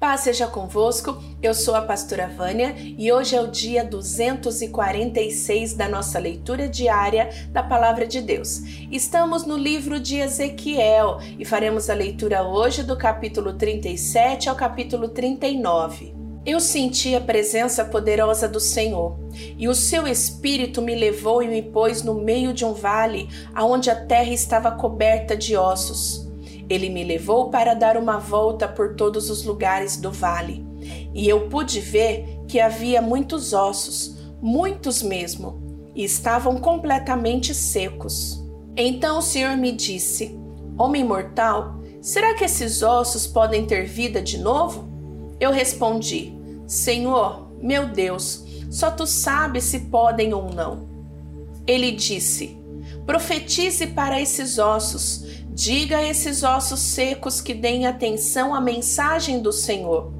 Paz seja convosco, eu sou a pastora Vânia e hoje é o dia 246 da nossa leitura diária da Palavra de Deus. Estamos no livro de Ezequiel e faremos a leitura hoje do capítulo 37 ao capítulo 39. Eu senti a presença poderosa do Senhor, e o seu espírito me levou e me pôs no meio de um vale, aonde a terra estava coberta de ossos. Ele me levou para dar uma volta por todos os lugares do vale, e eu pude ver que havia muitos ossos, muitos mesmo, e estavam completamente secos. Então o Senhor me disse: Homem mortal, será que esses ossos podem ter vida de novo? Eu respondi: Senhor, meu Deus, só tu sabes se podem ou não. Ele disse: Profetize para esses ossos Diga a esses ossos secos que deem atenção à mensagem do Senhor.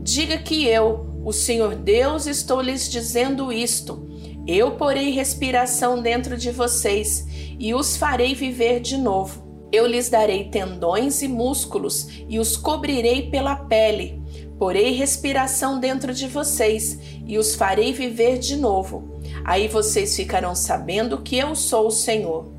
Diga que eu, o Senhor Deus, estou lhes dizendo isto. Eu porei respiração dentro de vocês e os farei viver de novo. Eu lhes darei tendões e músculos e os cobrirei pela pele. Porei respiração dentro de vocês e os farei viver de novo. Aí vocês ficarão sabendo que eu sou o Senhor.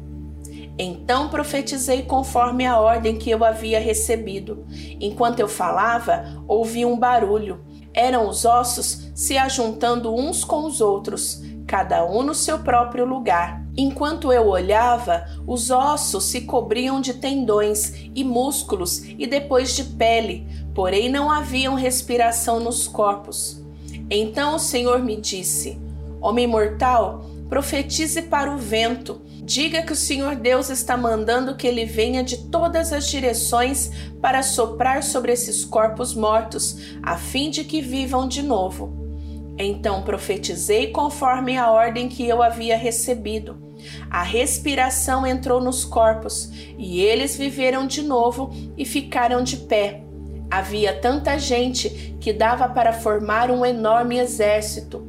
Então profetizei conforme a ordem que eu havia recebido. Enquanto eu falava, ouvi um barulho. Eram os ossos se ajuntando uns com os outros, cada um no seu próprio lugar. Enquanto eu olhava, os ossos se cobriam de tendões e músculos e depois de pele, porém não haviam respiração nos corpos. Então o Senhor me disse: Homem mortal, profetize para o vento Diga que o Senhor Deus está mandando que ele venha de todas as direções para soprar sobre esses corpos mortos, a fim de que vivam de novo. Então profetizei conforme a ordem que eu havia recebido. A respiração entrou nos corpos e eles viveram de novo e ficaram de pé. Havia tanta gente que dava para formar um enorme exército.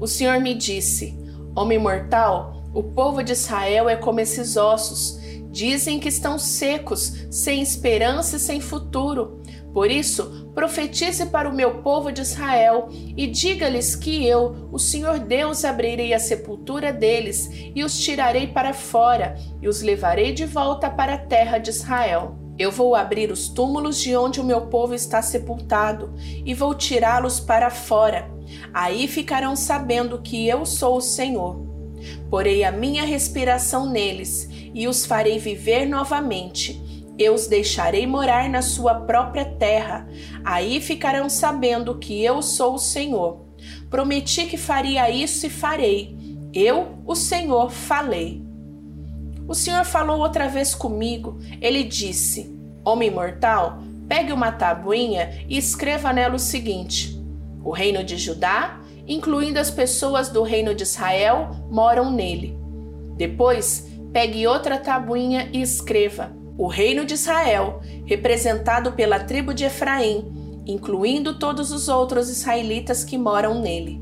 O Senhor me disse: Homem mortal, o povo de Israel é como esses ossos. Dizem que estão secos, sem esperança e sem futuro. Por isso, profetize para o meu povo de Israel e diga-lhes que eu, o Senhor Deus, abrirei a sepultura deles e os tirarei para fora e os levarei de volta para a terra de Israel. Eu vou abrir os túmulos de onde o meu povo está sepultado e vou tirá-los para fora. Aí ficarão sabendo que eu sou o Senhor. Porei a minha respiração neles e os farei viver novamente. Eu os deixarei morar na sua própria terra. Aí ficarão sabendo que eu sou o Senhor. Prometi que faria isso e farei. Eu, o Senhor, falei. O Senhor falou outra vez comigo. Ele disse: Homem mortal, pegue uma tabuinha e escreva nela o seguinte: O reino de Judá incluindo as pessoas do reino de Israel, moram nele. Depois, pegue outra tabuinha e escreva: O reino de Israel, representado pela tribo de Efraim, incluindo todos os outros israelitas que moram nele.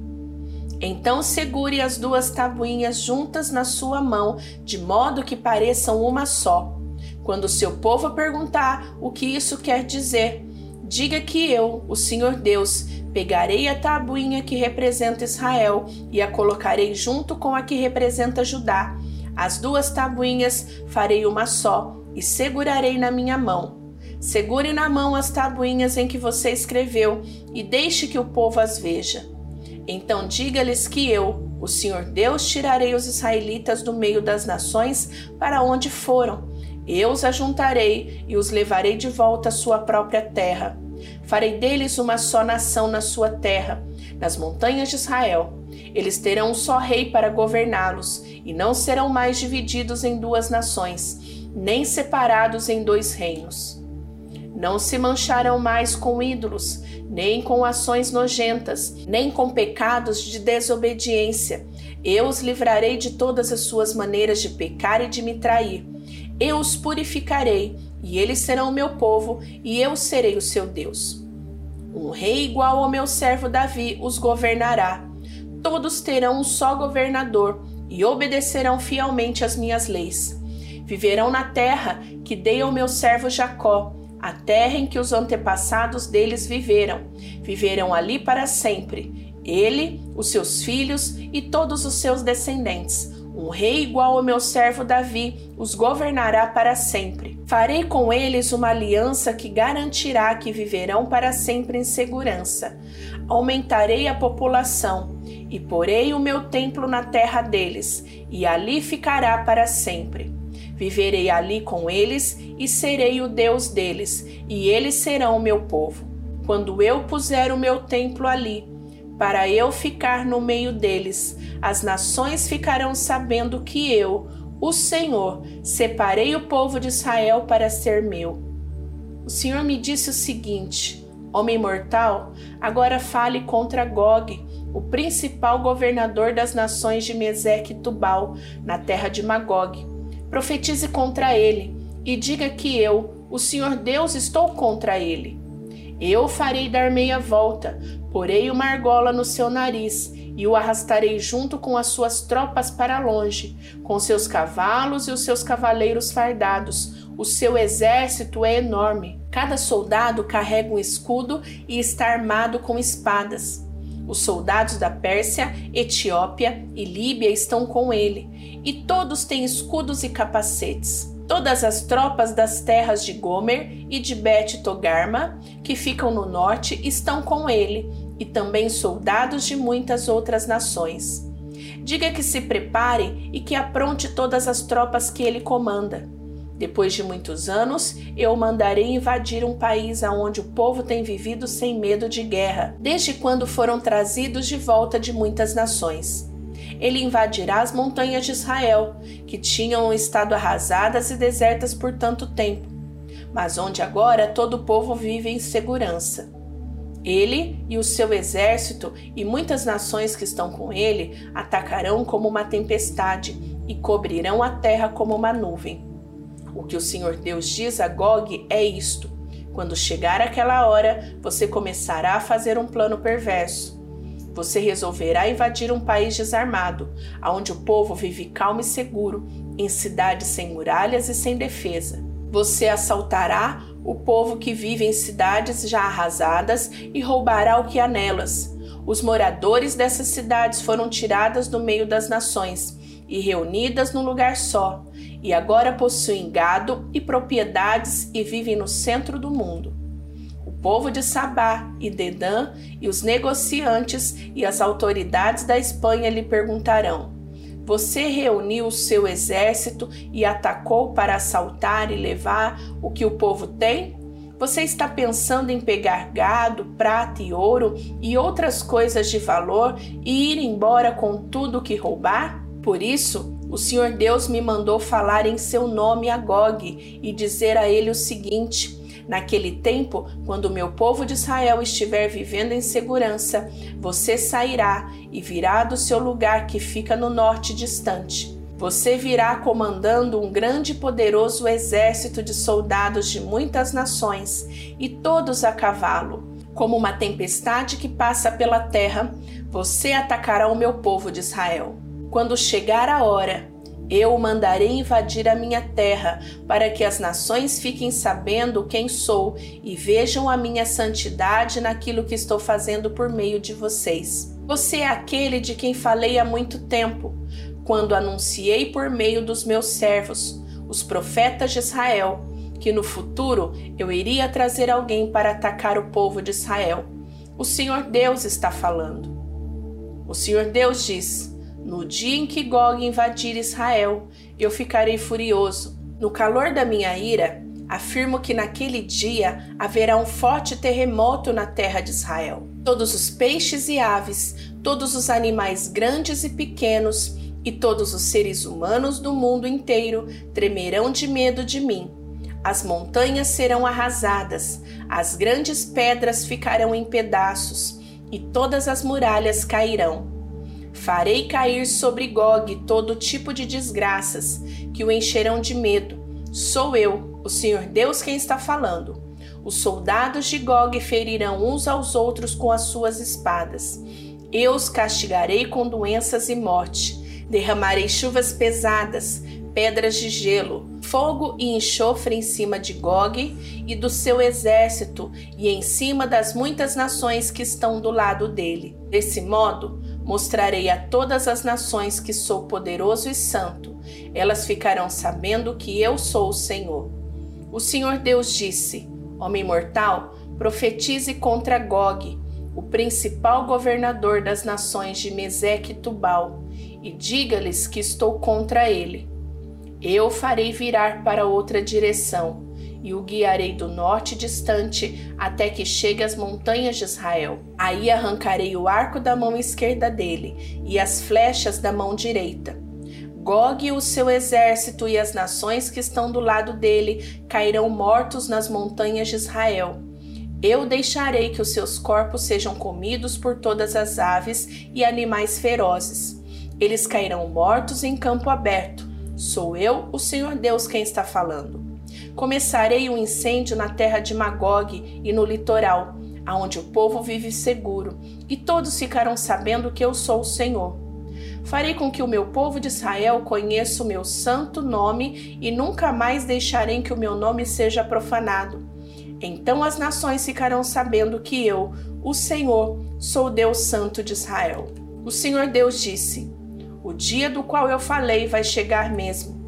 Então segure as duas tabuinhas juntas na sua mão, de modo que pareçam uma só. Quando seu povo perguntar o que isso quer dizer, diga que eu, o Senhor Deus, Pegarei a tabuinha que representa Israel e a colocarei junto com a que representa Judá. As duas tabuinhas farei uma só e segurarei na minha mão. Segure na mão as tabuinhas em que você escreveu e deixe que o povo as veja. Então diga-lhes que eu, o Senhor Deus, tirarei os israelitas do meio das nações para onde foram. Eu os ajuntarei e os levarei de volta à sua própria terra Farei deles uma só nação na sua terra, nas montanhas de Israel. Eles terão um só rei para governá-los, e não serão mais divididos em duas nações, nem separados em dois reinos. Não se mancharão mais com ídolos, nem com ações nojentas, nem com pecados de desobediência. Eu os livrarei de todas as suas maneiras de pecar e de me trair. Eu os purificarei e eles serão o meu povo, e eu serei o seu Deus. Um rei igual ao meu servo Davi os governará. Todos terão um só governador e obedecerão fielmente às minhas leis. Viverão na terra que dei ao meu servo Jacó, a terra em que os antepassados deles viveram. Viverão ali para sempre. Ele, os seus filhos e todos os seus descendentes. Um rei igual ao meu servo Davi os governará para sempre. Farei com eles uma aliança que garantirá que viverão para sempre em segurança. Aumentarei a população e porei o meu templo na terra deles, e ali ficará para sempre. Viverei ali com eles e serei o Deus deles, e eles serão o meu povo. Quando eu puser o meu templo ali, para eu ficar no meio deles, as nações ficarão sabendo que eu, o Senhor, separei o povo de Israel para ser meu. O Senhor me disse o seguinte: Homem mortal, agora fale contra Gog, o principal governador das nações de Meseque e Tubal, na terra de Magog Profetize contra ele e diga que eu, o Senhor Deus, estou contra ele. Eu farei dar meia volta, porei uma argola no seu nariz e o arrastarei junto com as suas tropas para longe, com seus cavalos e os seus cavaleiros fardados. O seu exército é enorme. Cada soldado carrega um escudo e está armado com espadas. Os soldados da Pérsia, Etiópia e Líbia estão com ele, e todos têm escudos e capacetes. Todas as tropas das terras de Gomer e de Bet Togarma, que ficam no norte, estão com ele, e também soldados de muitas outras nações. Diga que se prepare e que apronte todas as tropas que ele comanda. Depois de muitos anos, eu mandarei invadir um país aonde o povo tem vivido sem medo de guerra, desde quando foram trazidos de volta de muitas nações. Ele invadirá as montanhas de Israel, que tinham estado arrasadas e desertas por tanto tempo, mas onde agora todo o povo vive em segurança. Ele e o seu exército e muitas nações que estão com ele atacarão como uma tempestade e cobrirão a terra como uma nuvem. O que o Senhor Deus diz a Gog é isto: quando chegar aquela hora, você começará a fazer um plano perverso. Você resolverá invadir um país desarmado, onde o povo vive calmo e seguro, em cidades sem muralhas e sem defesa. Você assaltará o povo que vive em cidades já arrasadas e roubará o que há nelas. Os moradores dessas cidades foram tiradas do meio das nações e reunidas num lugar só, e agora possuem gado e propriedades e vivem no centro do mundo. Povo de Sabá e Dedã e os negociantes e as autoridades da Espanha lhe perguntarão: Você reuniu o seu exército e atacou para assaltar e levar o que o povo tem? Você está pensando em pegar gado, prata e ouro e outras coisas de valor e ir embora com tudo o que roubar? Por isso, o Senhor Deus me mandou falar em seu nome a Gog e dizer a ele o seguinte: Naquele tempo, quando o meu povo de Israel estiver vivendo em segurança, você sairá e virá do seu lugar que fica no norte distante. Você virá comandando um grande e poderoso exército de soldados de muitas nações, e todos a cavalo. Como uma tempestade que passa pela terra, você atacará o meu povo de Israel. Quando chegar a hora, eu o mandarei invadir a minha terra, para que as nações fiquem sabendo quem sou e vejam a minha santidade naquilo que estou fazendo por meio de vocês. Você é aquele de quem falei há muito tempo, quando anunciei por meio dos meus servos, os profetas de Israel, que no futuro eu iria trazer alguém para atacar o povo de Israel. O Senhor Deus está falando. O Senhor Deus diz: no dia em que Gog invadir Israel, eu ficarei furioso. No calor da minha ira, afirmo que naquele dia haverá um forte terremoto na terra de Israel. Todos os peixes e aves, todos os animais grandes e pequenos, e todos os seres humanos do mundo inteiro tremerão de medo de mim. As montanhas serão arrasadas, as grandes pedras ficarão em pedaços, e todas as muralhas cairão. Farei cair sobre Gog todo tipo de desgraças que o encherão de medo. Sou eu, o Senhor Deus, quem está falando. Os soldados de Gog ferirão uns aos outros com as suas espadas. Eu os castigarei com doenças e morte. Derramarei chuvas pesadas, pedras de gelo, fogo e enxofre em cima de Gog e do seu exército e em cima das muitas nações que estão do lado dele. Desse modo, mostrarei a todas as nações que sou poderoso e santo. Elas ficarão sabendo que eu sou o Senhor. O Senhor Deus disse: Homem mortal, profetize contra Gog, o principal governador das nações de Meseque e Tubal, e diga-lhes que estou contra ele. Eu farei virar para outra direção e o guiarei do norte distante até que chegue às montanhas de Israel. Aí arrancarei o arco da mão esquerda dele e as flechas da mão direita. Gog e o seu exército e as nações que estão do lado dele cairão mortos nas montanhas de Israel. Eu deixarei que os seus corpos sejam comidos por todas as aves e animais ferozes. Eles cairão mortos em campo aberto. Sou eu, o Senhor Deus, quem está falando. Começarei um incêndio na terra de Magog e no litoral, aonde o povo vive seguro, e todos ficarão sabendo que eu sou o Senhor. Farei com que o meu povo de Israel conheça o meu santo nome e nunca mais deixarei que o meu nome seja profanado. Então as nações ficarão sabendo que eu, o Senhor, sou o Deus Santo de Israel. O Senhor Deus disse: O dia do qual eu falei vai chegar mesmo.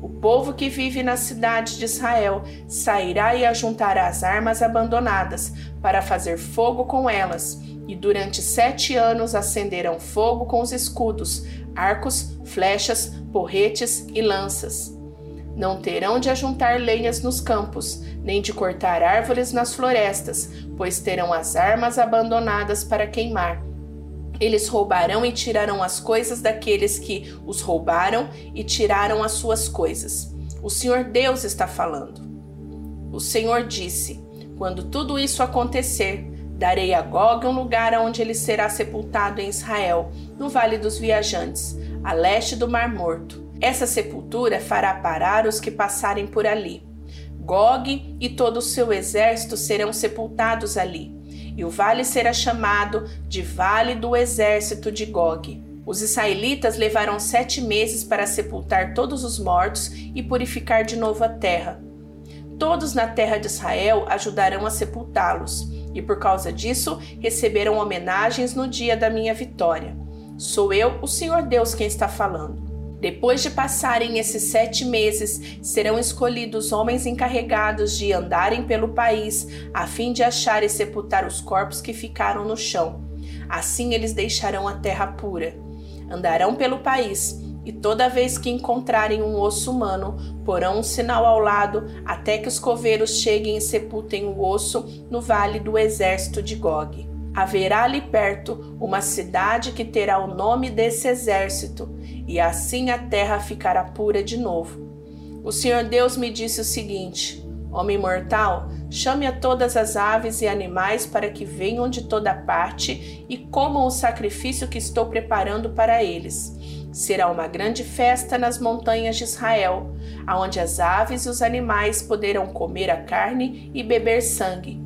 O povo que vive na cidade de Israel sairá e ajuntará as armas abandonadas para fazer fogo com elas, e durante sete anos acenderão fogo com os escudos, arcos, flechas, porretes e lanças. Não terão de ajuntar lenhas nos campos, nem de cortar árvores nas florestas, pois terão as armas abandonadas para queimar. Eles roubarão e tirarão as coisas daqueles que os roubaram e tiraram as suas coisas. O Senhor Deus está falando. O Senhor disse: Quando tudo isso acontecer, darei a Gog um lugar onde ele será sepultado em Israel, no Vale dos Viajantes, a leste do Mar Morto. Essa sepultura fará parar os que passarem por ali. Gog e todo o seu exército serão sepultados ali, e o vale será chamado de Vale do Exército de Gog. Os israelitas levaram sete meses para sepultar todos os mortos e purificar de novo a terra. Todos na terra de Israel ajudarão a sepultá-los, e por causa disso receberam homenagens no dia da minha vitória. Sou eu, o Senhor Deus, quem está falando. Depois de passarem esses sete meses, serão escolhidos homens encarregados de andarem pelo país, a fim de achar e sepultar os corpos que ficaram no chão. Assim eles deixarão a terra pura. Andarão pelo país, e toda vez que encontrarem um osso humano, porão um sinal ao lado, até que os coveiros cheguem e sepultem o osso no vale do exército de Gog. Haverá ali perto uma cidade que terá o nome desse exército, e assim a terra ficará pura de novo. O Senhor Deus me disse o seguinte: Homem mortal, chame a todas as aves e animais para que venham de toda parte e comam o sacrifício que estou preparando para eles. Será uma grande festa nas montanhas de Israel, aonde as aves e os animais poderão comer a carne e beber sangue.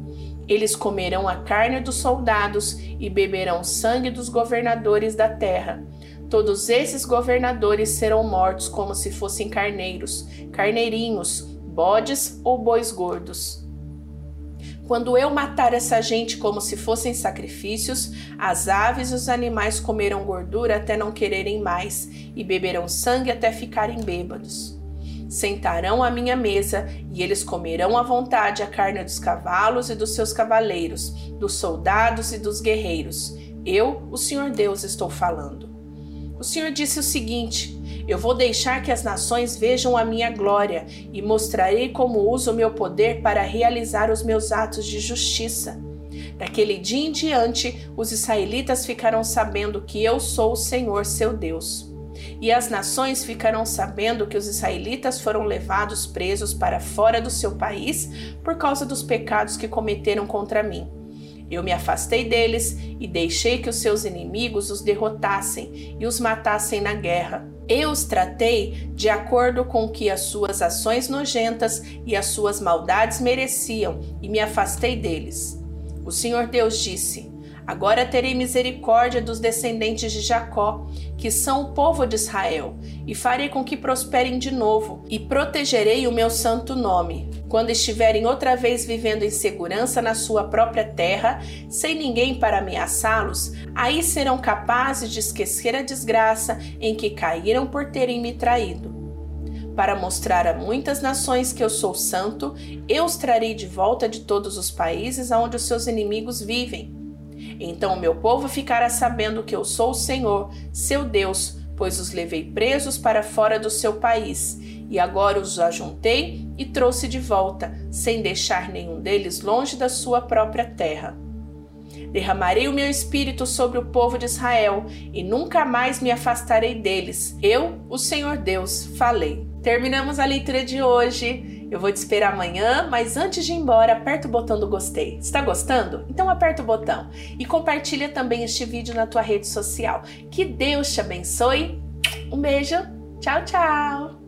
Eles comerão a carne dos soldados e beberão sangue dos governadores da terra Todos esses governadores serão mortos como se fossem carneiros, carneirinhos, bodes ou bois gordos. Quando eu matar essa gente como se fossem sacrifícios, as aves e os animais comerão gordura até não quererem mais e beberão sangue até ficarem bêbados. Sentarão à minha mesa e eles comerão à vontade a carne dos cavalos e dos seus cavaleiros, dos soldados e dos guerreiros. Eu, o Senhor Deus, estou falando. O Senhor disse o seguinte: Eu vou deixar que as nações vejam a minha glória e mostrarei como uso o meu poder para realizar os meus atos de justiça. Daquele dia em diante, os israelitas ficarão sabendo que eu sou o Senhor seu Deus. E as nações ficarão sabendo que os israelitas foram levados presos para fora do seu país por causa dos pecados que cometeram contra mim. Eu me afastei deles e deixei que os seus inimigos os derrotassem e os matassem na guerra. Eu os tratei de acordo com o que as suas ações nojentas e as suas maldades mereciam e me afastei deles. O Senhor Deus disse: Agora terei misericórdia dos descendentes de Jacó, que são o povo de Israel, e farei com que prosperem de novo, e protegerei o meu santo nome. Quando estiverem outra vez vivendo em segurança na sua própria terra, sem ninguém para ameaçá-los, aí serão capazes de esquecer a desgraça em que caíram por terem me traído. Para mostrar a muitas nações que eu sou santo, eu os trarei de volta de todos os países aonde os seus inimigos vivem. Então o meu povo ficará sabendo que eu sou o Senhor, seu Deus, pois os levei presos para fora do seu país, e agora os ajuntei e trouxe de volta, sem deixar nenhum deles longe da sua própria terra. Derramarei o meu espírito sobre o povo de Israel, e nunca mais me afastarei deles. Eu, o Senhor Deus, falei. Terminamos a leitura de hoje. Eu vou te esperar amanhã, mas antes de ir embora, aperta o botão do gostei. Está gostando? Então aperta o botão e compartilha também este vídeo na tua rede social. Que Deus te abençoe. Um beijo. Tchau, tchau.